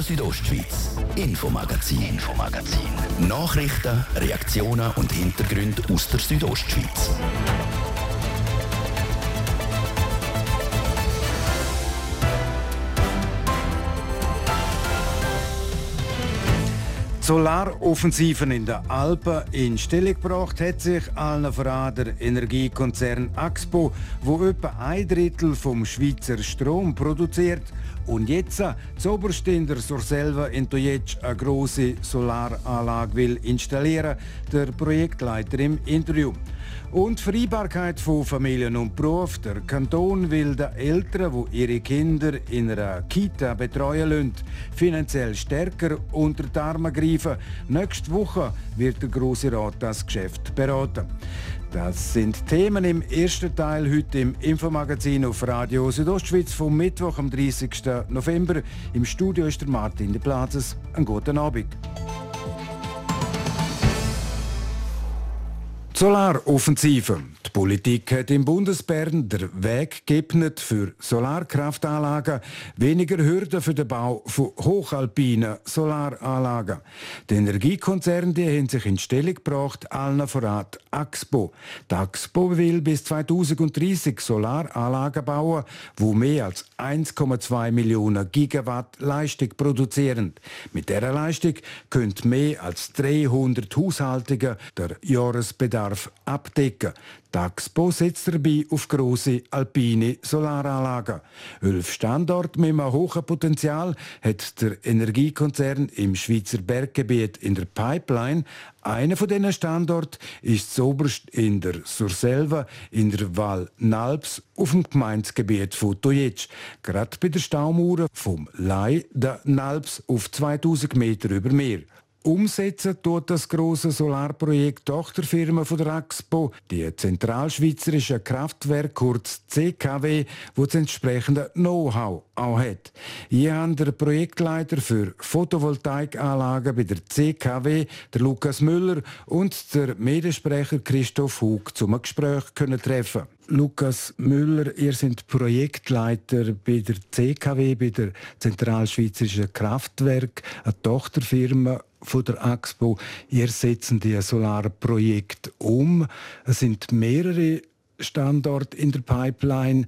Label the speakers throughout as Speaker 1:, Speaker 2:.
Speaker 1: Radio Südostschweiz, Infomagazin, Infomagazin. Nachrichten, Reaktionen und Hintergründe aus der Südostschweiz.
Speaker 2: Solaroffensiven in den Alpen in Stellung gebracht hat sich allen voran der Energiekonzern Axpo, wo etwa ein Drittel vom Schweizer Strom produziert und jetzt zoberst in der Surselva in Tojetsch eine große Solaranlage will installieren, der Projektleiter im Interview. Und Vereinbarkeit von Familien und Beruf. Der Kanton will den Eltern, die ihre Kinder in einer Kita betreuen lassen, finanziell stärker unter die Arme greifen. Nächste Woche wird der Grosse Rat das Geschäft beraten. Das sind Themen im ersten Teil heute im Infomagazin auf Radio Südostschweiz vom Mittwoch am 30. November. Im Studio ist der Martin de Plazes. Einen guten Abend. Solaroffensive. Die Politik hat im Bundesbern den Weg geebnet für Solarkraftanlagen, weniger Hürden für den Bau von hochalpinen Solaranlagen. Die Energiekonzerne die haben sich in Stellung gebracht, allen voran Axpo. Die Axpo will bis 2030 Solaranlagen bauen, wo mehr als 1,2 Millionen Gigawatt Leistung produzieren. Mit dieser Leistung können mehr als 300 Haushaltungen der Jahresbedarf abdecken. Taxpo setzt dabei auf grosse alpine Solaranlagen. Elf Standorte mit einem hohen Potenzial hat der Energiekonzern im Schweizer Berggebiet in der Pipeline. Einer von diesen Standorten ist zoberst in der Surselva in der Val Nalps auf dem Gemeindegebiet von Tojetsch. Gerade bei der Staumauer vom Lai der Nalps auf 2000 Meter über Meer. Umsetzen tut das große Solarprojekt Tochterfirma von der AXPO, die zentralschweizerische Kraftwerk kurz CKW, wo das entsprechende Know-how auch hat. Hier haben der Projektleiter für Photovoltaikanlagen bei der CKW, der Lukas Müller und der Mediensprecher Christoph Hug zum Gespräch können treffen. Lukas Müller, ihr seid Projektleiter bei der CKW, bei der Zentralschweizerischen Kraftwerk, eine Tochterfirma von der AXPO. Ihr setzt die Solarprojekte um. Es sind mehrere Standorte in der Pipeline.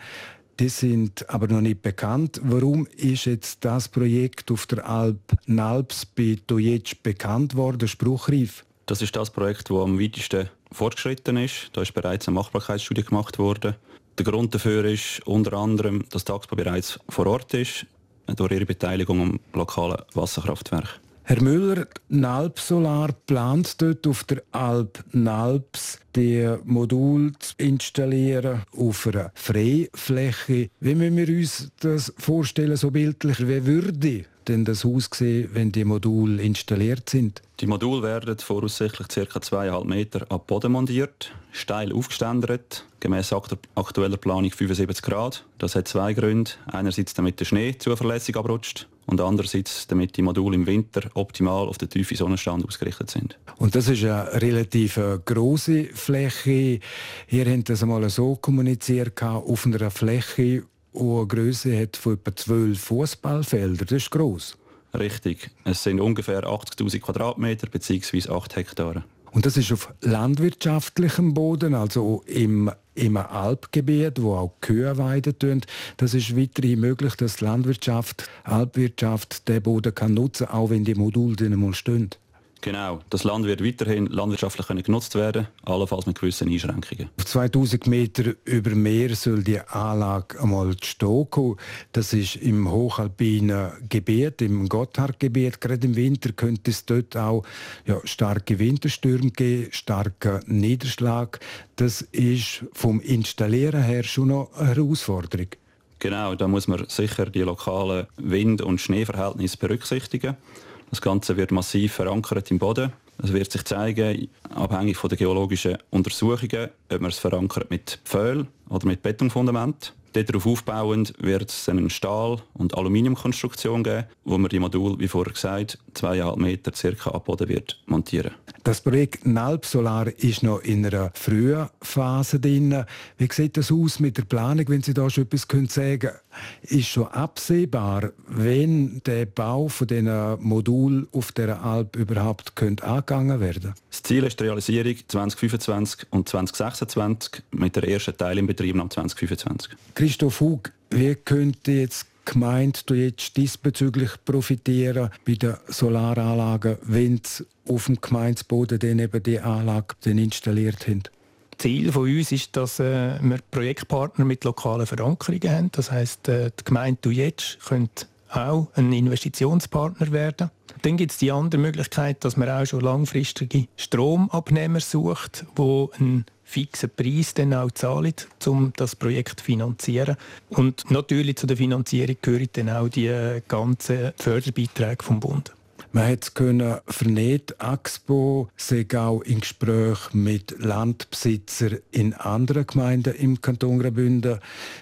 Speaker 2: Die sind aber noch nicht bekannt. Warum ist jetzt das Projekt auf der Alp Nalps bei Tojetsch bekannt worden, spruchreif?
Speaker 3: Das ist das Projekt, das am weitesten fortgeschritten ist. Da ist bereits eine Machbarkeitsstudie gemacht worden. Der Grund dafür ist unter anderem, dass die AXPO bereits vor Ort ist, durch ihre Beteiligung am lokalen Wasserkraftwerk.
Speaker 2: Herr Müller, Nalp Solar plant dort auf der Alp Nalps die Modul zu installieren auf einer Freifläche. Wie müssen wir uns das vorstellen, so bildlich? Wie würde denn das aussehen, wenn die Module installiert sind?
Speaker 3: Die Module werden voraussichtlich ca. 2,5 Meter ab Boden montiert, steil aufgeständert, gemäß aktueller Planung 75 Grad. Das hat zwei Gründe. Einerseits, damit der Schnee zuverlässig abrutscht und andererseits, damit die Module im Winter optimal auf den tiefen Sonnenstand ausgerichtet sind.
Speaker 2: Und das ist eine relativ äh, große Fläche. Ihr habt das einmal so kommuniziert, auf einer Fläche, die eine Größe hat von etwa 12 Fußballfeldern. Das ist groß.
Speaker 3: Richtig. Es sind ungefähr 80.000 Quadratmeter bzw. 8 Hektare.
Speaker 2: Und das ist auf landwirtschaftlichem Boden, also im, im Alpgebiet, wo auch Kühe weiden. Das ist weiterhin möglich, dass die Landwirtschaft, Alpwirtschaft den Boden kann nutzen kann, auch wenn die Module mal stehen.
Speaker 3: Genau. Das Land wird weiterhin landwirtschaftlich genutzt werden, allenfalls mit gewissen Einschränkungen.
Speaker 2: Auf 2000 Meter über Meer soll die Anlage einmal stehen kommen. Das ist im hochalpinen Gebiet, im Gotthardgebiet. Gerade im Winter könnte es dort auch ja, starke Winterstürme geben, starken Niederschlag. Das ist vom Installieren her schon noch eine Herausforderung.
Speaker 3: Genau, da muss man sicher die lokalen Wind- und Schneeverhältnisse berücksichtigen. Das Ganze wird massiv verankert im Boden. Es wird sich zeigen, abhängig von den geologischen Untersuchungen, ob man es verankert mit Pföhl oder mit Betonfundament. Darauf aufbauend wird es eine Stahl- und Aluminiumkonstruktion geben, wo man die Module, wie vorher gesagt, zweieinhalb Meter circa ab Boden wird montieren.
Speaker 2: Das Projekt Nalp Solar ist noch in einer frühen Phase drin. Wie sieht das aus mit der Planung, wenn Sie da schon etwas sagen können? Ist schon absehbar, wenn der Bau von diesen Modul auf der Alp überhaupt könnte angegangen werden?
Speaker 3: Das Ziel ist die Realisierung 2025 und 2026 mit der ersten Teil im Betrieb am 2025.
Speaker 2: Christoph Hug, wie könnte jetzt gemeint, du jetzt diesbezüglich profitieren bei den Solaranlagen, wenn sie auf dem Gemeindeboden dann eben die Anlage dann installiert haben?
Speaker 4: Ziel von uns ist, dass äh, wir Projektpartner mit lokalen Verankerungen haben. Das heißt, äh, die Gemeinde jetzt könnte auch ein Investitionspartner werden. Dann gibt es die andere Möglichkeit, dass man auch schon langfristige Stromabnehmer sucht, wo einen fixen Preis dann auch zahlen, um das Projekt zu finanzieren. Und natürlich zu der Finanzierung gehören dann auch die äh, ganzen Förderbeiträge vom Bund.
Speaker 2: Man hat können vernehmen, Axpo sei auch in Gespräch mit Landbesitzern in anderen Gemeinden im Kanton Graubünden.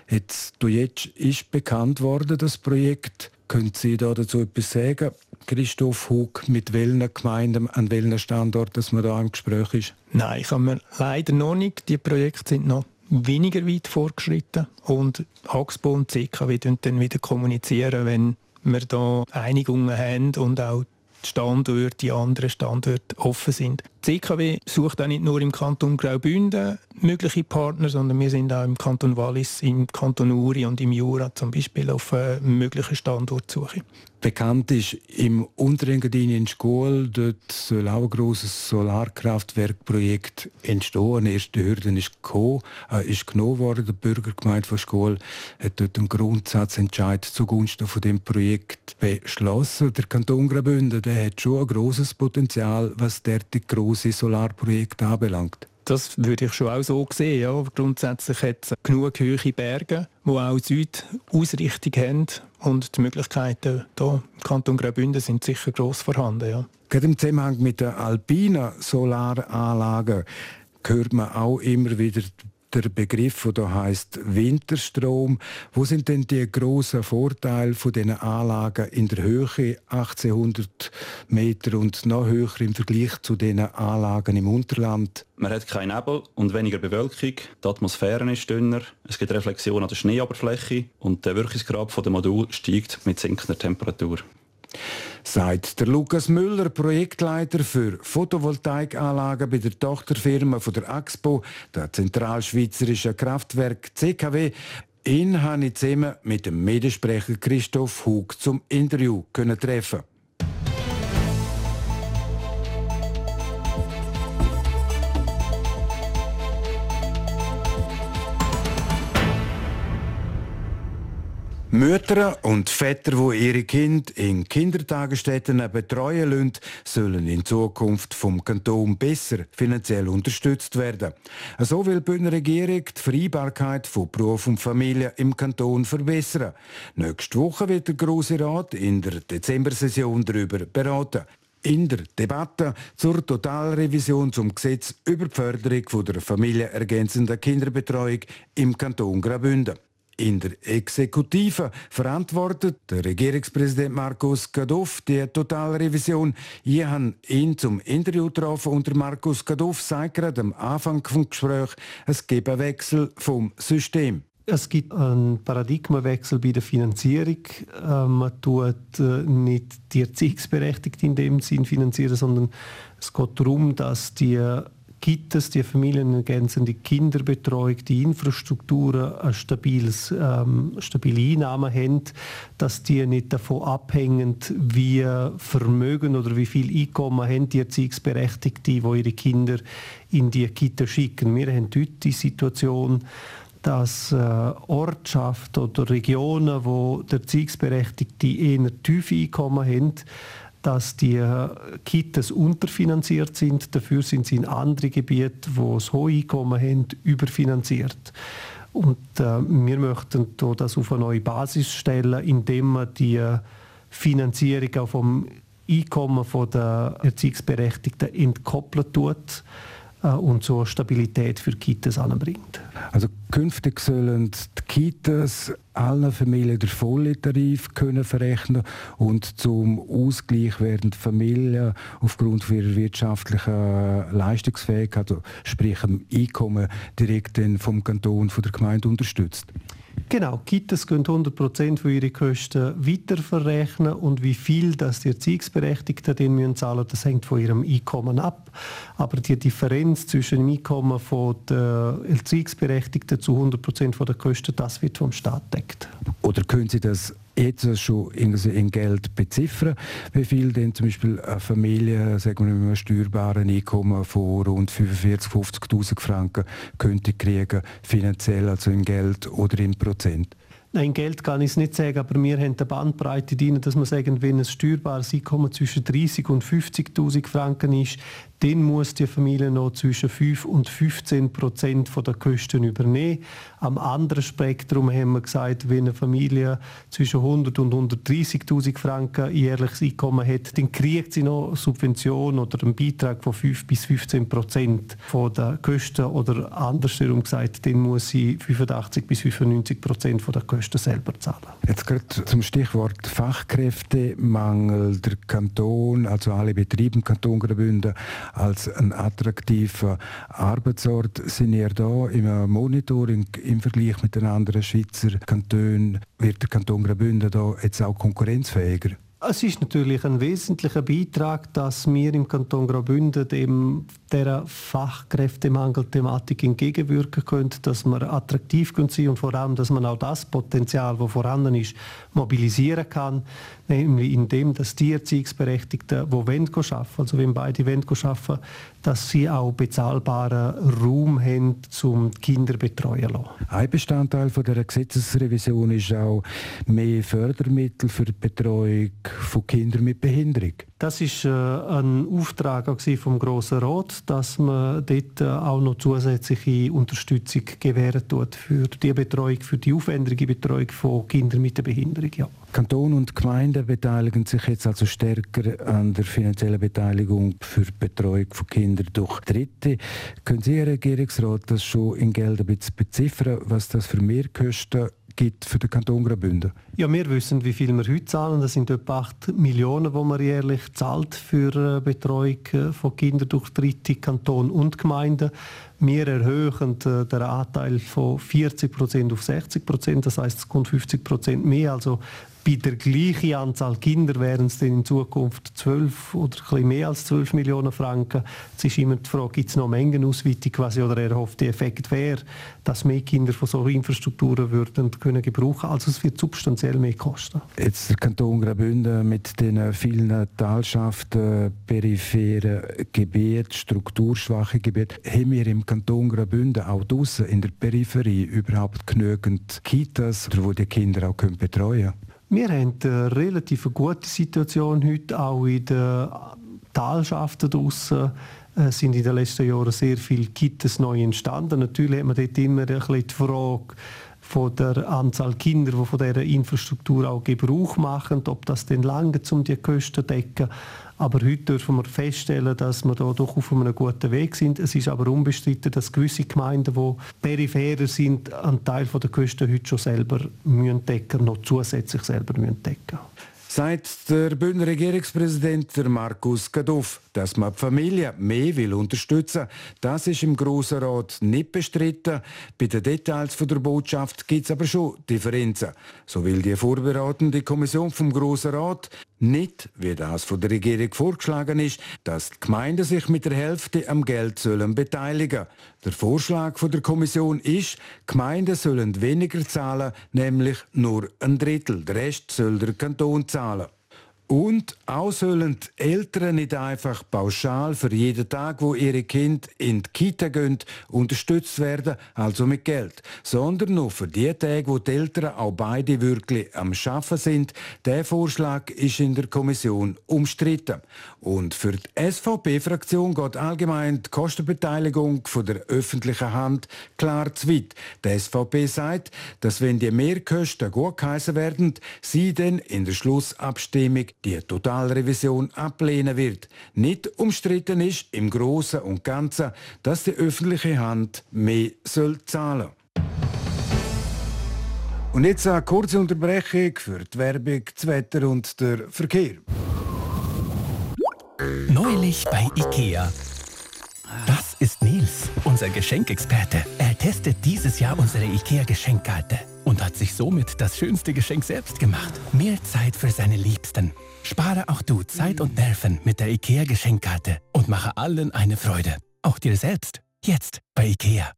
Speaker 2: Jetzt, jetzt ist bekannt worden, das Projekt. Können Sie da dazu etwas sagen? Christoph Hug, mit welchen Gemeinden, an welchen Standort, dass man da im Gespräch ist?
Speaker 4: Nein, kann man leider noch nicht. Die Projekte sind noch weniger weit fortgeschritten und Axpo und CKW dann wieder kommunizieren, wenn wir da Einigungen haben und auch Standorte, die anderen Standorte offen sind. Die CKW sucht auch nicht nur im Kanton Graubünden mögliche Partner, sondern wir sind auch im Kanton Wallis, im Kanton Uri und im Jura zum Beispiel auf äh, mögliche Standortsuche.
Speaker 2: Bekannt ist im Unterengadin in Schkol, dort soll auch ein grosses Solarkraftwerkprojekt entstehen. Die erste Hürde ist, gekommen, äh, ist genommen worden. Der Bürgergemeinde von Schkol hat dort einen Grundsatzentscheid zugunsten von dem Projekt beschlossen. Der Kanton Graubünden der hat schon ein grosses Potenzial, was derartig grosse Solarprojekte anbelangt.
Speaker 4: Das würde ich schon auch so sehen. Ja. Grundsätzlich hat es genug hohe Berge, die auch Südausrichtung haben. Und die Möglichkeiten hier im Kanton Graubünden sind sicher gross vorhanden. Ja.
Speaker 2: Gerade im Zusammenhang mit den alpinen Solaranlagen hört man auch immer wieder der Begriff, der da heißt Winterstrom. Wo sind denn die großen Vorteile von diesen Anlagen in der Höhe 1800 Meter und noch höher im Vergleich zu den Anlagen im Unterland?
Speaker 3: Man hat keinen Nebel und weniger Bewölkung. Die Atmosphäre ist dünner. Es gibt Reflexion an der Schneeoberfläche und der Wirkungsgrad der Modul steigt mit sinkender Temperatur
Speaker 2: sagt der Lukas Müller, Projektleiter für Photovoltaikanlagen bei der Tochterfirma von der AXPO, der zentralschweizerischen Kraftwerk CKW. Ihn habe ich zusammen mit dem Mediensprecher Christoph Hug zum Interview treffen Mütter und Väter, die ihre Kinder in Kindertagesstätten betreuen lassen, sollen in Zukunft vom Kanton besser finanziell unterstützt werden. So will die Bündner Regierung die Freibarkeit von Beruf und Familie im Kanton verbessern. Nächste Woche wird der Grosse Rat in der Dezembersession darüber beraten. In der Debatte zur Totalrevision zum Gesetz über die Förderung der familienergänzenden Kinderbetreuung im Kanton Graubünden. In der Exekutive verantwortet der Regierungspräsident Markus Gaduff die Totalrevision. Ich habe ihn zum Interview getroffen und Markus Gaduff sagt gerade am Anfang des Gesprächs, es gibt einen Wechsel vom System.
Speaker 5: Es gibt einen Paradigmenwechsel bei der Finanzierung. Äh, man tut äh, nicht die Erziehungsberechtigten in dem Sinn finanzieren, sondern es geht darum, dass die gibt es die familienergänzende Kinderbetreuung, die Infrastrukturen eine stabiles, ähm, stabile Einnahmen haben, dass die nicht davon abhängen, wie Vermögen oder wie viel Einkommen haben die Erziehungsberechtigten, die ihre Kinder in die Kita schicken. Wir haben heute die Situation, dass äh, Ortschaften oder Regionen, wo der Erziehungsberechtigte eher tiefe Einkommen haben, dass die Kitas unterfinanziert sind. Dafür sind sie in anderen Gebieten, wo es hohe Einkommen haben, überfinanziert. Und äh, wir möchten das auf eine neue Basis stellen, indem man die Finanzierung auch vom Einkommen der Erziehungsberechtigten entkoppelt tut und so Stabilität für Kitas anbringt.
Speaker 2: Also künftig sollen die Kitas allen Familien den vollen Tarif können verrechnen und zum Ausgleich werden die Familien aufgrund ihrer wirtschaftlichen Leistungsfähigkeit, also sprich dem Einkommen, direkt vom Kanton, von der Gemeinde unterstützt.
Speaker 5: Genau, Kitas können 100% von ihren Kosten weiterverrechnen und wie viel das die Erziehungsberechtigten den müssen zahlen, das hängt von ihrem Einkommen ab. Aber die Differenz zwischen dem Einkommen von der Erziehungsberechtigten zu 100% der Kosten, das wird vom Staat deckt.
Speaker 2: Oder können Sie das jetzt schon in Geld beziffern, wie viel denn zum Beispiel eine Familie, sagen wir mit einem steuerbaren Einkommen von rund 45.000, 50.000 Franken könnte kriegen, finanziell, also in Geld oder in Prozent?
Speaker 5: Nein, Geld kann ich es nicht sagen, aber wir haben eine Bandbreite drin, dass man sagen, wenn ein steuerbares Einkommen zwischen 30 und 50.000 Franken ist, dann muss die Familie noch zwischen 5 und 15 Prozent der Kosten übernehmen. Am anderen Spektrum haben wir gesagt, wenn eine Familie zwischen 100 und 130.000 Franken jährliches Einkommen hat, dann kriegt sie noch Subvention oder einen Beitrag von 5 bis 15 Prozent der Kosten oder andersherum gesagt, dann muss sie 85 bis 95 Prozent der Kosten selber zahlen.
Speaker 2: Jetzt gerade zum Stichwort Fachkräftemangel. Der Kanton, also alle Betriebe im Kanton Graubünden, als ein attraktiver Arbeitsort. Sind ihr da im Monitoring im Vergleich mit den anderen Schweizer Kantonen? Wird der Kanton Graubünden da jetzt auch konkurrenzfähiger?
Speaker 5: Es ist natürlich ein wesentlicher Beitrag, dass wir im Kanton Graubünden dem der Fachkräftemangelthematik entgegenwirken können, dass wir attraktiv sein können und vor allem, dass man auch das Potenzial, das vorhanden ist, mobilisieren kann, nämlich indem, dass die Erziehungsberechtigten, die wollen arbeiten, also wenn beide wollen arbeiten, dass sie auch bezahlbaren Raum haben, um Kinder betreuen zu
Speaker 2: Ein Bestandteil von der Gesetzesrevision ist auch mehr Fördermittel für die Betreuung von Kindern mit Behinderung.
Speaker 5: Das ist äh, ein Auftrag vom Grossen Rat, dass man dort äh, auch noch zusätzliche Unterstützung gewähren tut für die Betreuung, für die aufwendige Betreuung von Kindern mit der Behinderung. Ja.
Speaker 2: Kanton und Gemeinden beteiligen sich jetzt also stärker an der finanziellen Beteiligung für die Betreuung von Kindern durch Dritte. Können Sie, Herr Regierungsrat, das schon in Geld ein bisschen beziffern, was das für Mehrkosten gibt für den Kanton Graubünden?
Speaker 5: Ja, wir wissen, wie viel wir heute zahlen. Das sind etwa 8 Millionen, die man jährlich zahlt für äh, Betreuung äh, von Kindern durch Dritte, Kanton und Gemeinden. Wir erhöhen äh, den Anteil von 40 Prozent auf 60 Prozent. Das heißt, es kommt 50 Prozent mehr. Also bei der gleichen Anzahl Kinder wären es dann in Zukunft 12 oder ein mehr als 12 Millionen Franken. Es ist immer die Frage, gibt es noch Mengenausweitung er hofft, der Effekt wäre, dass mehr Kinder von solchen Infrastrukturen würden können gebrauchen. Also es wird substanziell mehr kosten.
Speaker 2: Jetzt der Kanton Graubünden mit den vielen Talschaften, peripheren Gebieten, strukturschwachen Gebieten, haben wir im Kanton Graubünden auch draußen in der Peripherie überhaupt genügend Kitas, wo die Kinder auch betreuen können?
Speaker 5: Wir haben eine relativ gute Situation heute, auch in den Talschaften draussen äh, sind in den letzten Jahren sehr viele Kitas neu entstanden. Natürlich hat man dort immer ein bisschen die Frage, von der Anzahl Kinder, die von dieser Infrastruktur auch Gebrauch machen, ob das denn lange um die Kosten zu decken. Aber heute dürfen wir feststellen, dass wir da doch auf einem guten Weg sind. Es ist aber unbestritten, dass gewisse Gemeinden, die peripherer sind, einen Teil der Kosten heute schon selber müssen decken, noch zusätzlich selber müssen decken
Speaker 2: sagt der Bündner Regierungspräsident Markus Gaduff. Dass man die Familie mehr will unterstützen das ist im Grossen Rat nicht bestritten. Bei den Details der Botschaft gibt es aber schon Differenzen. So will die vorbereitende Kommission vom Grossen Rat nicht, wie das von der Regierung vorgeschlagen ist, dass die Gemeinden sich mit der Hälfte am Geld sollen beteiligen. Der Vorschlag von der Kommission ist, die Gemeinden sollen weniger zahlen, nämlich nur ein Drittel. Der Rest soll der Kanton zahlen. Und auch sollen die Eltern nicht einfach pauschal für jeden Tag, wo ihre Kind in die Kita gehen, unterstützt werden, also mit Geld, sondern nur für die Tage, wo die Eltern auch beide wirklich am Schaffen sind. Der Vorschlag ist in der Kommission umstritten. Und für die SVP-Fraktion geht allgemein die Kostenbeteiligung von der öffentlichen Hand klar zu weit. Die SVP sagt, dass wenn die Mehrkosten gut geheißen werden, sie dann in der Schlussabstimmung die Totalrevision ablehnen wird. Nicht umstritten ist im Großen und Ganzen, dass die öffentliche Hand mehr soll zahlen und jetzt eine kurze Unterbrechung für die Werbung, das Wetter und der Verkehr.
Speaker 1: Neulich bei IKEA. Das ist Nils, unser Geschenkexperte. Er testet dieses Jahr unsere IKEA-Geschenkkarte.
Speaker 6: Und hat sich somit das schönste Geschenk selbst gemacht. Mehr Zeit für seine Liebsten. Spare auch du Zeit und Nerven mit der IKEA Geschenkkarte und mache allen eine Freude. Auch dir selbst. Jetzt bei IKEA.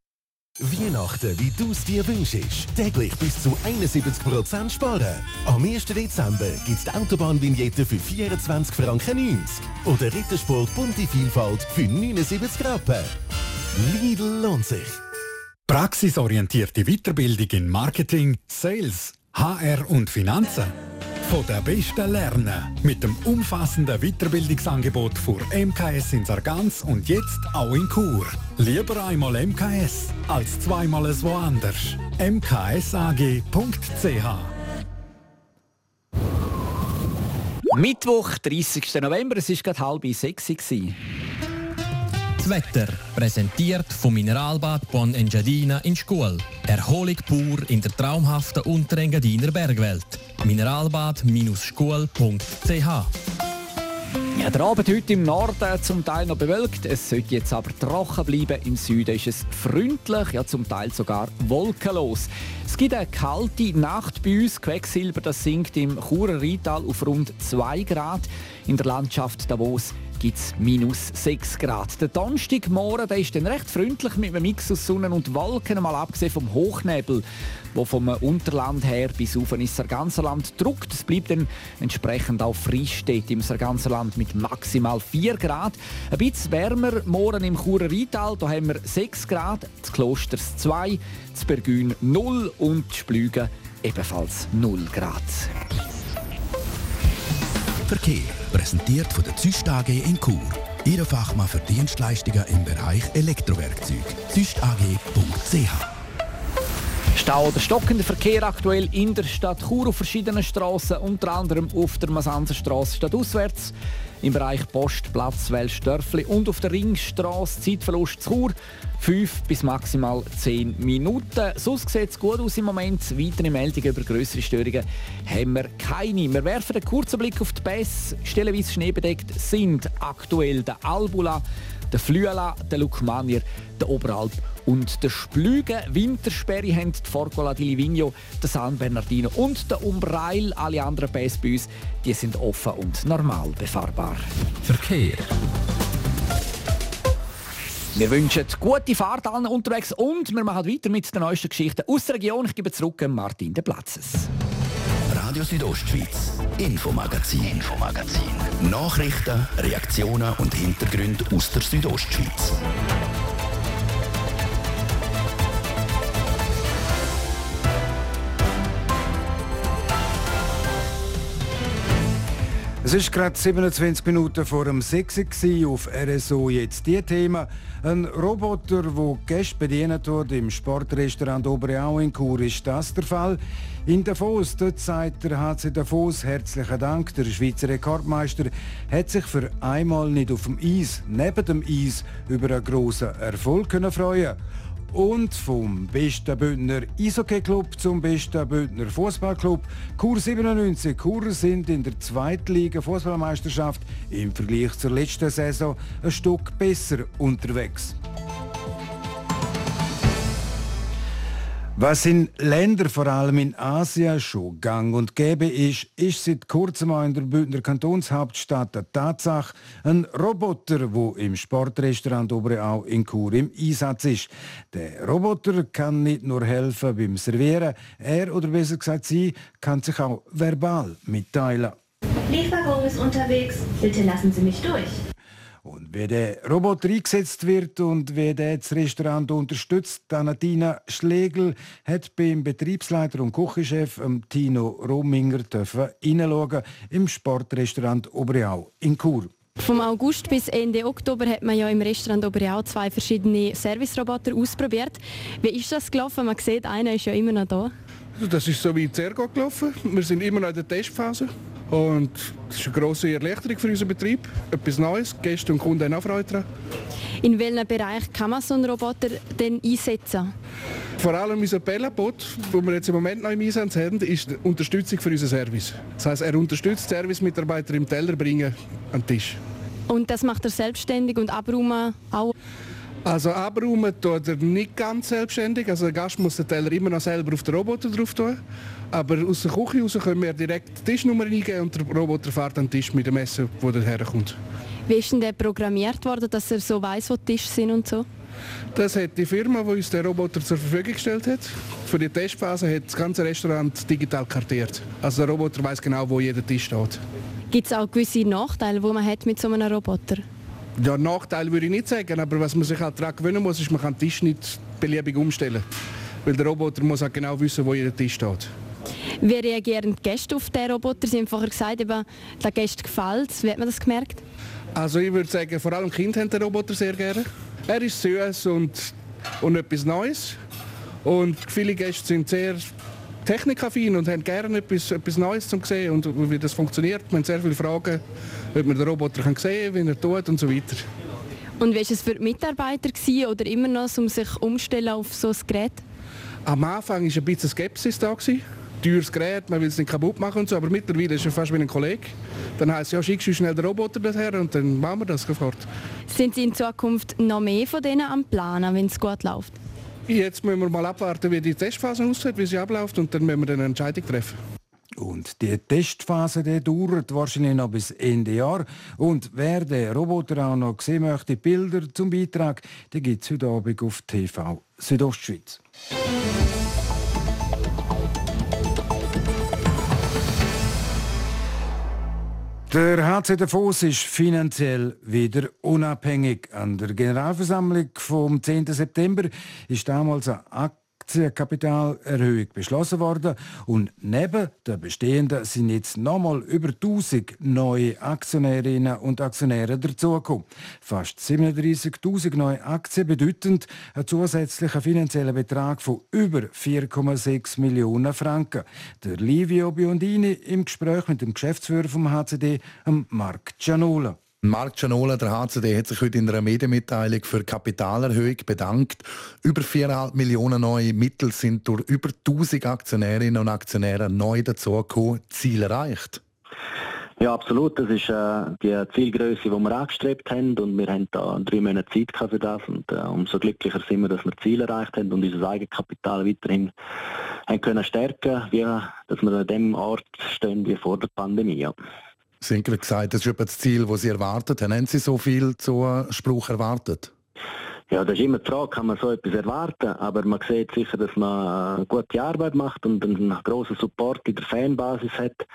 Speaker 7: Weihnachten, wie du es dir wünschst. Täglich bis zu 71% sparen. Am 1. Dezember gibt es die Autobahnvignette für 24 Franken 90 oder Rittersport Bunte Vielfalt für 79 Rappen. Lidl lohnt sich.
Speaker 8: Praxisorientierte Weiterbildung in Marketing, Sales, HR und Finanzen. Von der Besten lernen. Mit dem umfassenden Weiterbildungsangebot für MKS in Sargans und jetzt auch in Chur. Lieber einmal MKS als zweimal es woanders. mksag.ch
Speaker 9: Mittwoch, 30. November, es war gerade halb sechs.
Speaker 10: Das Wetter, präsentiert vom Mineralbad Bon Engadina in Schkuhl. Erholung pur in der traumhaften Unterengadiner Bergwelt. Mineralbad-schkuhl.ch
Speaker 9: ja, der Abend heute im Norden zum Teil noch bewölkt. Es sollte jetzt aber trocken bleiben. Im Süden ist es freundlich, ja zum Teil sogar wolkenlos. Es gibt eine kalte Nacht bei uns. Quecksilber das sinkt im Churer Rheintal auf rund 2 Grad. In der Landschaft Davos gibt es minus 6 Grad. Der Donnerstagmorgen der ist dann recht freundlich mit einem Mix aus Sonne und Wolken, mal abgesehen vom Hochnebel, wo vom Unterland her bis auf ins Sarganserland druckt. Es bleibt dann entsprechend auch Freistedt im Sarganserland mit maximal 4 Grad. Ein bisschen wärmer morgen im Churer Rheintal, da haben wir 6 Grad, das Klosters 2, das Bergün 0 und die Splügen ebenfalls 0 Grad.
Speaker 1: Verkehr präsentiert von der Züst AG in Chur. Ihre Fachmann für Dienstleistungen im Bereich Elektrowerkzeug. züstag.ch
Speaker 9: Stau oder stockender Verkehr aktuell in der Stadt Chur auf verschiedenen Straßen, unter anderem auf der Masanzerstraße stadtauswärts im Bereich Postplatz Welsdörfli und auf der Ringstraße Zeitverlust zu Chur 5 bis maximal 10 Minuten. Sonst sieht es gut aus im Moment. Weitere Meldungen über größere Störungen haben wir keine. Wir werfen einen kurzen Blick auf die Pässe. Stellenweise schneebedeckt sind aktuell der Albula, der Flüela, der Lukmanier, der Oberalp und der Splüge Wintersperre haben die Forcola di Livigno, der San Bernardino und der Umbreil. Alle anderen Pässe bei uns die sind offen und normal befahrbar.
Speaker 10: Verkehr.
Speaker 9: Wir wünschen gute Fahrt allen unterwegs und wir machen weiter mit den neuesten Geschichten aus der Region. Ich gebe zurück an Martin de Platzes.
Speaker 1: Radio Südostschweiz, Infomagazin, Infomagazin. Nachrichten, Reaktionen und Hintergründe aus der Südostschweiz.
Speaker 2: Es ist gerade 27 Minuten vor dem 6 Uhr auf RSO jetzt die Thema. Ein Roboter, der Gäste bedient wird im Sportrestaurant Oberau in Chur, ist das der Fall. In Davos, dort sagt der HC Davos herzlichen Dank. Der Schweizer Rekordmeister hat sich für einmal nicht auf dem Eis, neben dem Eis, über einen grossen Erfolg können freuen und vom besten Bündner Eishockey-Club zum besten Bündner Fußballclub. Kur 97 Kur sind in der zweiten Liga Fußballmeisterschaft im Vergleich zur letzten Saison ein Stück besser unterwegs. Was in Ländern, vor allem in Asien, schon gang und gäbe ist, ist seit kurzem auch in der Bündner Kantonshauptstadt eine Tatsache. Ein Roboter, der im Sportrestaurant Oberau in Chur im Einsatz ist. Der Roboter kann nicht nur helfen beim Servieren, er oder besser gesagt sie kann sich auch verbal mitteilen.
Speaker 11: Lieferung ist unterwegs, bitte lassen Sie mich durch.
Speaker 2: Und wie der Roboter eingesetzt wird und wie der das Restaurant unterstützt, Anatina Schlegel hat beim Betriebsleiter und Küchenchef Tino Rominger reinschauen im Sportrestaurant Oberau in Chur.
Speaker 12: Vom August bis Ende Oktober hat man ja im Restaurant Oberau zwei verschiedene Serviceroboter ausprobiert. Wie ist das gelaufen? Man sieht, einer ist ja immer noch da.
Speaker 13: Das ist so wie Zergo gelaufen. Wir sind immer noch in der Testphase. Und das ist eine grosse Erleichterung für unseren Betrieb. Etwas Neues, Gäste und Kunden haben auch Freude daran.
Speaker 12: In welchem Bereich kann man so einen Roboter denn einsetzen?
Speaker 13: Vor allem unser Pellenbot, den wir jetzt im Moment noch im Einsatz haben, ist Unterstützung für unseren Service. Das heisst, er unterstützt Servicemitarbeiter im Teller bringen an den Tisch.
Speaker 12: Und das macht er selbstständig und abräumen auch?
Speaker 13: Also abräumen tut er nicht ganz selbstständig. Also der Gast muss den Teller immer noch selber auf den Roboter drauf tun. Aber aus der Küche raus können wir direkt die Tischnummer eingeben und der Roboter fährt an den Tisch mit dem Messer, wo der herkommt.
Speaker 12: Wie ist denn der programmiert worden, dass er so weiß, wo die Tische sind und so?
Speaker 13: Das hat die Firma, die uns den Roboter zur Verfügung gestellt hat. Für die Testphase hat das ganze Restaurant digital kartiert. Also der Roboter weiß genau, wo jeder Tisch steht.
Speaker 12: Gibt es auch gewisse Nachteile, die man hat mit so einem Roboter?
Speaker 13: Ja, Nachteil würde ich nicht sagen, aber was man sich halt daran gewöhnen muss, ist, man kann den Tisch nicht beliebig umstellen. Weil der Roboter muss halt genau wissen, wo jeder Tisch steht.
Speaker 12: Wie reagieren die Gäste auf den Roboter? Sie haben vorher gesagt, eben, der Gäste gefällt Wie hat man das gemerkt?
Speaker 13: Also ich würde sagen, vor allem Kinder haben den Roboter sehr gerne. Er ist süß und, und etwas Neues. Und viele Gäste sind sehr technikaffin und haben gerne etwas, etwas Neues zu sehen und wie das funktioniert. Wir haben sehr viele Fragen, ob man den Roboter kann sehen kann, wie er tut und so weiter.
Speaker 12: Und wie war es für die Mitarbeiter gewesen, oder immer noch, um sich umstellen auf so ein Gerät?
Speaker 13: Am Anfang war ein bisschen Skepsis da. Gewesen. Teures Gerät, man will es nicht kaputt machen und so, aber mittlerweile ist er fast wie ein Kollege. Dann heisst es, ja, schickst du schnell den Roboter daher und dann machen wir das sofort.
Speaker 12: Sind Sie in Zukunft noch mehr von denen am Planen, wenn es gut läuft?
Speaker 13: Jetzt müssen wir mal abwarten, wie die Testphase aussieht, wie sie abläuft und dann müssen wir eine Entscheidung treffen.
Speaker 2: Und die Testphase die dauert wahrscheinlich noch bis Ende Jahr. Und wer den Roboter auch noch sehen möchte, Bilder zum Beitrag, die gibt es heute Abend auf TV Südostschweiz. Der HC Davos ist finanziell wieder unabhängig. An der Generalversammlung vom 10. September ist damals eine Aktienkapitalerhöhung beschlossen worden und neben der bestehenden sind jetzt nochmal über 1000 neue Aktionärinnen und Aktionäre dazugekommen. Fast 37.000 neue Aktien bedeutend einen zusätzlichen finanziellen Betrag von über 4,6 Millionen Franken. Der Livio Biondini im Gespräch mit dem Geschäftsführer vom HCD, Marc Gianola.
Speaker 14: Marc Gianola, der HCD, hat sich heute in einer Medienmitteilung für Kapitalerhöhung bedankt. Über 4,5 Millionen neue Mittel sind durch über 1000 Aktionärinnen und Aktionäre neu dazugekommen. Ziel erreicht?
Speaker 15: Ja, absolut. Das ist äh, die Zielgröße, die wir angestrebt haben und wir haben da drei Monate Zeit für das und äh, umso glücklicher sind wir, dass wir Ziel erreicht haben und unser Eigenkapital weiterhin haben können stärken, wie dass wir an dem Ort stehen wie vor der Pandemie. Ja.
Speaker 14: Sie haben gesagt, das ist das Ziel, das Sie erwartet haben. Haben Sie so viel Zuspruch erwartet?
Speaker 15: Ja, das ist immer die Frage, kann man so etwas erwarten, aber man sieht sicher, dass man eine gute Arbeit macht und einen grossen Support in der Fanbasis hat,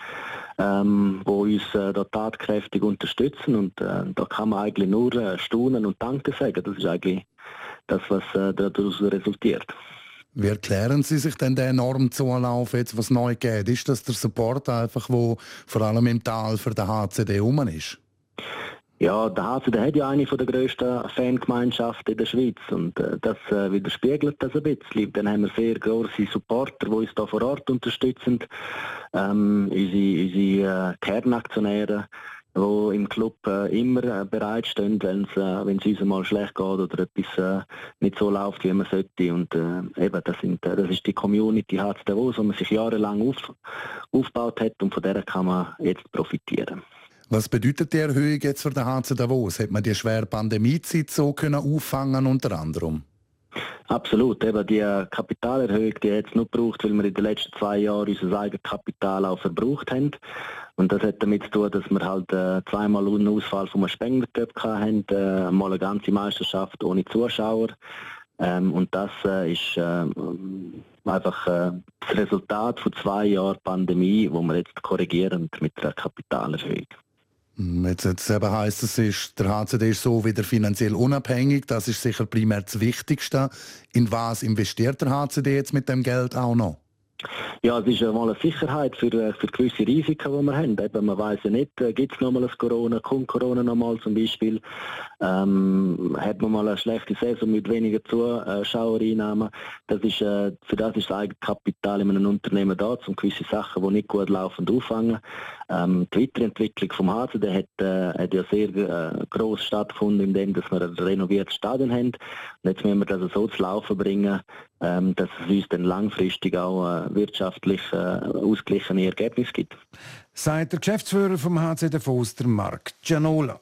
Speaker 15: ähm, wo uns äh, da tatkräftig unterstützen und äh, da kann man eigentlich nur äh, staunen und Danke sagen. Das ist eigentlich das, was äh, daraus resultiert.
Speaker 14: Wie erklären Sie sich denn den enormen Zulauf, jetzt, was neu geht? Ist das der Support einfach, wo vor allem im Tal für den HCD rum ist?
Speaker 15: Ja, der HCD hat ja eine der grössten Fangemeinschaften in der Schweiz und äh, das äh, widerspiegelt das ein bisschen. Dann haben wir sehr große Supporter, die uns da vor Ort unterstützen, ähm, unsere, unsere äh, Kernaktionäre, die im Club äh, immer äh, bereitstehen, wenn es äh, wenn's uns mal schlecht geht oder etwas äh, nicht so läuft, wie man sollte. Und äh, eben, das, sind, äh, das ist die Community HC Davos, die man sich jahrelang auf, aufgebaut hat und von der kann man jetzt profitieren.
Speaker 14: Was bedeutet die Erhöhung jetzt für den HC Davos? Hat man die schwere Pandemiezeit so können auffangen unter anderem?
Speaker 15: Absolut, eben die Kapitalerhöhung, die hat es nur gebraucht, weil wir in den letzten zwei Jahren unser eigenes Kapital auch verbraucht haben. Und das hat damit zu tun, dass wir halt äh, zweimal einen Ausfall vom Spengler hatten, äh, mal eine ganze Meisterschaft ohne Zuschauer. Ähm, und das äh, ist äh, einfach äh, das Resultat von zwei Jahren Pandemie, wo wir jetzt korrigieren mit der Kapitalerhöhung.
Speaker 14: Jetzt, jetzt eben heisst es, ist, der HCD ist so wieder finanziell unabhängig. Das ist sicher primär das Wichtigste. In was investiert der HCD jetzt mit dem Geld auch noch?
Speaker 15: Ja, es ist einmal eine Sicherheit für, äh, für gewisse Risiken, die wir haben. Eben, man weiß ja nicht, äh, gibt es nochmal ein Corona, kommt Corona nochmal zum Beispiel, ähm, hat man mal eine schlechte Saison mit weniger Zuschauereinnahmen. Das ist, äh, für das ist das Eigenkapital in einem Unternehmen da, um gewisse Sachen, die nicht gut laufen, auffangen. Ähm, die Weiterentwicklung vom HCD hat, äh, hat ja sehr äh, groß stattgefunden, indem dass wir ein renoviertes Stadion haben. Und jetzt müssen wir das so zu laufen bringen, ähm, dass es uns dann langfristig auch äh, wirtschaftlich äh, ausgeglichene Ergebnisse gibt.
Speaker 2: Sagt der Geschäftsführer vom HC Davos, der Marc Gianola.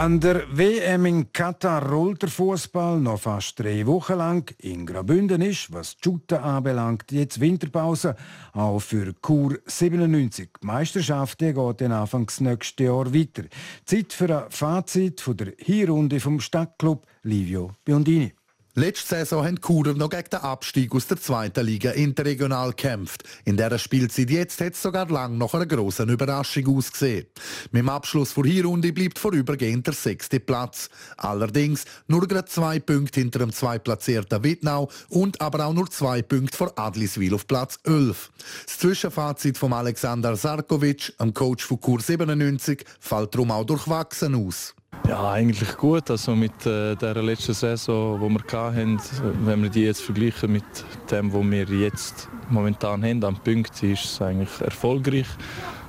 Speaker 2: An der WM in Katar rollt der Fußball noch fast drei Wochen lang. In Graubünden ist, was die Shooter anbelangt, jetzt Winterpause. Auch für Kur 97. Die Meisterschaft geht dann Anfangs nächstes Jahr weiter. Zeit für ein Fazit von der Hinrunde vom Stadtclub Livio Biondini.
Speaker 14: Letzte Saison haben Churer noch gegen den Abstieg aus der zweiten Liga interregional gekämpft. In dieser Spielzeit jetzt hat es sogar lang nach einer grossen Überraschung ausgesehen. Mit dem Abschluss der Hinrunde bleibt vorübergehend der sechste Platz. Allerdings nur gerade zwei Punkte hinter dem zweitplatzierten Wittnau und aber auch nur zwei Punkte vor Adliswil auf Platz 11. Das Zwischenfazit von Alexander Sarkovic, dem Coach von Kur 97, fällt darum auch durchwachsen aus.
Speaker 16: Ja, eigentlich gut. Also mit äh, der letzten Saison, die wir hatten, wenn wir die jetzt vergleichen mit dem, was wir jetzt momentan haben an Punkten, ist es eigentlich erfolgreich.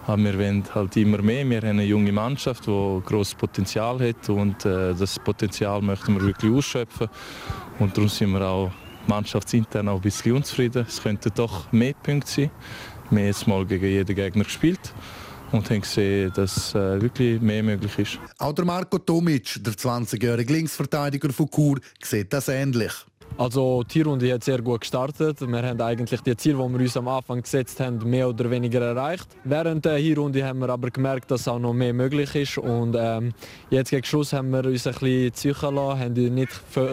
Speaker 16: Aber wir wollen halt immer mehr. Wir haben eine junge Mannschaft, die großes Potenzial hat und äh, das Potenzial möchten wir wirklich ausschöpfen. Und darum sind wir auch mannschaftsintern auch ein bisschen unzufrieden. Es könnten doch mehr Punkte sein. Wir haben jetzt mal gegen jeden Gegner gespielt und haben gesehen, dass äh, wirklich mehr möglich ist.
Speaker 14: Auch der Marco Tomic, der 20-jährige Linksverteidiger von Chur, sieht das ähnlich.
Speaker 17: Also die Runde hat sehr gut gestartet. Wir haben eigentlich die Ziele, die wir uns am Anfang gesetzt haben, mehr oder weniger erreicht. Während der Hinrunde haben wir aber gemerkt, dass auch noch mehr möglich ist. Und ähm, jetzt gegen Schluss haben wir uns ein bisschen züchen lassen, haben nicht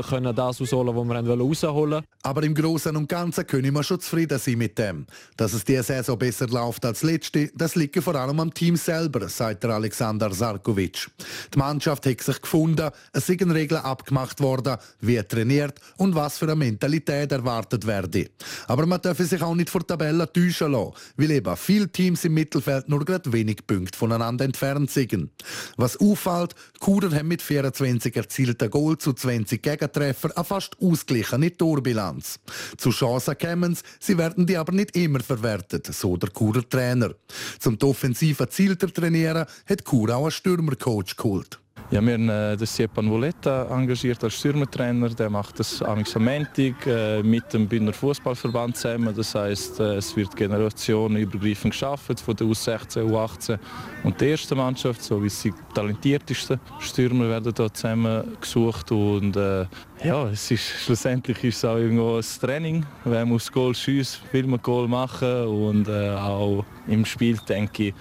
Speaker 17: können das rausholen, was wir rausholen wollten.
Speaker 14: Aber im Großen und Ganzen können wir schon zufrieden sein mit dem. Dass es diese Saison besser läuft als letzte, das liegt vor allem am Team selber, sagt der Alexander Sarkovic. Die Mannschaft hat sich gefunden, es sind Regeln abgemacht worden, wie trainiert und was für eine Mentalität erwartet werde. Aber man darf sich auch nicht vor Tabellen täuschen lassen, weil eben viele Teams im Mittelfeld nur gerade wenig Punkte voneinander entfernt sind. Was auffällt, Kuder haben mit 24 erzielten Goal zu 20 Gegentreffer eine fast ausgeglichene Torbilanz. Zu Chancen kämen sie werden die aber nicht immer verwertet, so der Kurer Trainer. Zum die Offensive zielter trainieren hat Kur auch einen Stürmercoach geholt.
Speaker 16: Ja, wir haben äh, den Siepan Voletta engagiert als Stürmertrainer. Der macht das am Montag äh, mit dem Bündner Fußballverband zusammen. Das heißt, äh, es wird generationenübergreifend geschaffen von der U16, U18 und der ersten Mannschaft, so wie die talentiertesten Stürmer werden da zusammen gesucht und äh, ja, es ist schlussendlich ist es auch irgendwo ein Training. Wer muss Goal schiessen, will man Goal machen und äh, auch im Spiel denke ich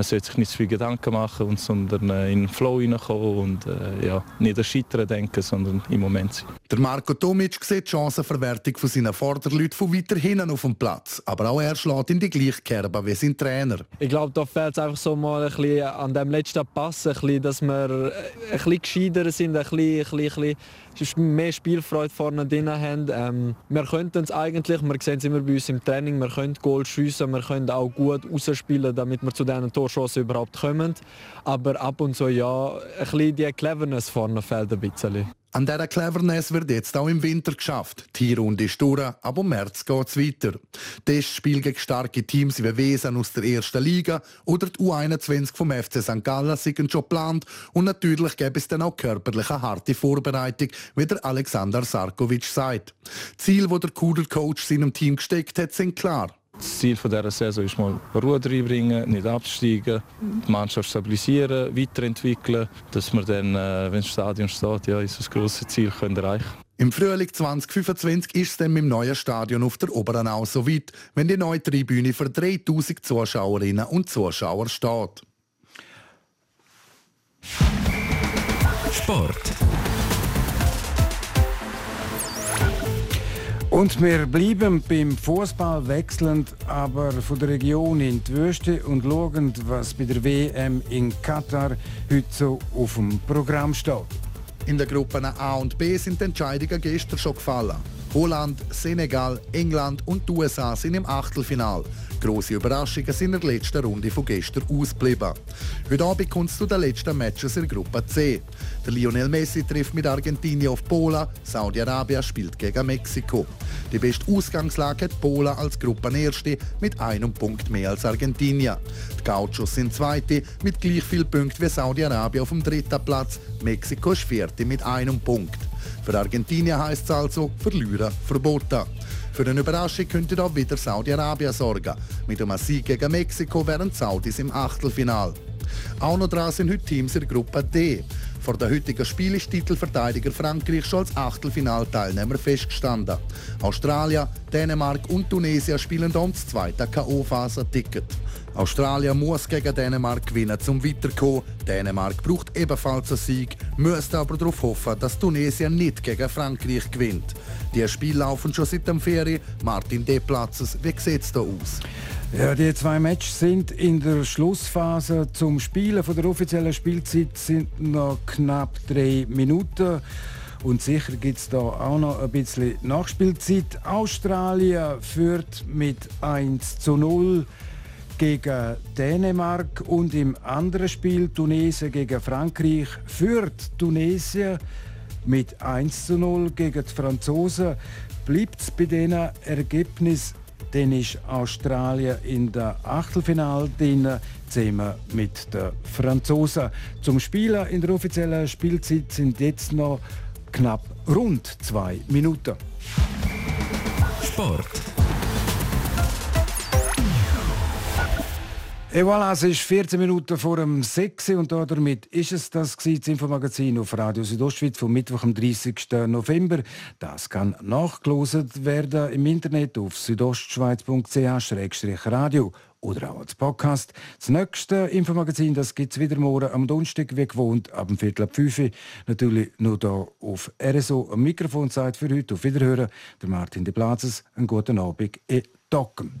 Speaker 16: man sollte sich nicht zu viel Gedanken machen, und, sondern äh, in den Flow hineinkommen und äh, ja, nicht an Scheitern denken, sondern im Moment sein.
Speaker 14: Der Marco Tomic sieht die Chancenverwertung von seinen Vorderleuten von weiter hinten auf dem Platz. Aber auch er schlägt in die gleiche Kerbe wie sein Trainer.
Speaker 17: Ich glaube, da fehlt es einfach so mal ein bisschen an dem letzten Pass, ein bisschen, dass wir äh, ein bisschen gescheiter sind, ein bisschen, ein bisschen, ein bisschen mehr Spielfreude vorne drin haben. Ähm, wir könnten es eigentlich, wir sehen es immer bei uns im Training, wir können Goal schiessen, wir können auch gut rausspielen, damit wir zu diesen Torschancen überhaupt kommen. Aber ab und zu ja, ein bisschen die Cleverness vorne fehlt ein bisschen.
Speaker 14: An dieser Cleverness wird jetzt auch im Winter geschafft. Die Runde ist durch, aber im März geht es weiter. Testspiel gegen starke Teams wie Wesen aus der ersten Liga oder die U21 vom FC St. Gallen sind schon geplant und natürlich gäbe es dann auch körperlich eine harte Vorbereitung, wie der Alexander Sarkovic sagt. Ziel, wo der Kuder-Coach seinem Team gesteckt hat, sind klar.
Speaker 16: Das Ziel dieser Saison ist mal Ruhe reinbringen, nicht absteigen, die Mannschaft stabilisieren, weiterentwickeln, dass wir dann, äh, wenn das Stadion steht, ja, unser grosses Ziel können erreichen
Speaker 14: im Frühling 2025 ist es dann im neuen Stadion auf der Oberenau so weit, wenn die neue Tribüne für 3000 Zuschauerinnen und Zuschauer steht.
Speaker 1: Sport.
Speaker 2: Und wir bleiben beim Fußball wechselnd, aber von der Region in die Wüste und schauen, was bei der WM in Katar heute so auf dem Programm steht.
Speaker 14: In der Gruppen A und B sind Entscheidungen gestern schon gefallen. Holland, Senegal, England und die USA sind im Achtelfinal. Grosse Überraschungen sind in der letzten Runde von gestern ausgeblieben. Heute Abend kommt es zu den letzten Matches in Gruppe C. Der Lionel Messi trifft mit Argentinien auf Polen, Saudi-Arabien spielt gegen Mexiko. Die beste Ausgangslage hat Polen als Gruppenerste mit einem Punkt mehr als Argentinien. Die Gauchos sind Zweite mit gleich viel Punkten wie Saudi-Arabien auf dem dritten Platz. Mexiko ist Vierte mit einem Punkt. Für Argentinien heißt es also verlieren verboten. Für eine Überraschung könnte auch wieder Saudi-Arabien sorgen. Mit einem Sieg gegen Mexiko wären die Saudis im Achtelfinal. Auch noch dran sind heute Teams in der Gruppe D. Vor der heutigen Spiel ist Titelverteidiger Frankreich schon als Achtelfinalteilnehmer festgestanden. Australien, Dänemark und Tunesien spielen dann das zweite K.O.-Phase-Ticket. Australien muss gegen Dänemark gewinnen, zum weiterkommen. Dänemark braucht ebenfalls einen Sieg, müsste aber darauf hoffen, dass Tunesien nicht gegen Frankreich gewinnt. Die Spiele laufen schon seit dem Ferien. Martin Deplatzes, wie sieht es da aus?
Speaker 2: Ja, die zwei Matches sind in der Schlussphase. Zum Spielen von der offiziellen Spielzeit sind noch knapp drei Minuten. Und sicher gibt es da auch noch ein bisschen Nachspielzeit. Australien führt mit 1 zu 0 gegen Dänemark und im anderen Spiel Tunesien gegen Frankreich führt Tunesien mit 1 zu 0 gegen die Franzosen. Bleibt es bei diesen Ergebnissen, dann ist Australien in der Achtelfinale drin, zusammen mit den Franzosen. Zum Spielen in der offiziellen Spielzeit sind jetzt noch knapp rund zwei Minuten.
Speaker 1: Sport.
Speaker 2: Et voilà, es ist 14 Minuten vor dem 6 und damit ist es das, das Infomagazin auf Radio Südostschweiz vom Mittwoch, am 30. November. Das kann nachgelost werden im Internet auf südostschweiz.ch-radio oder auch als Podcast. Das nächste Infomagazin gibt es wieder morgen am Donnerstag, wie gewohnt, ab dem Viertel ab 5 Uhr. Natürlich nur hier auf RSO am Mikrofon Zeit für heute. Auf Wiederhören, der Martin de Plazes. Einen guten Abend in Docken.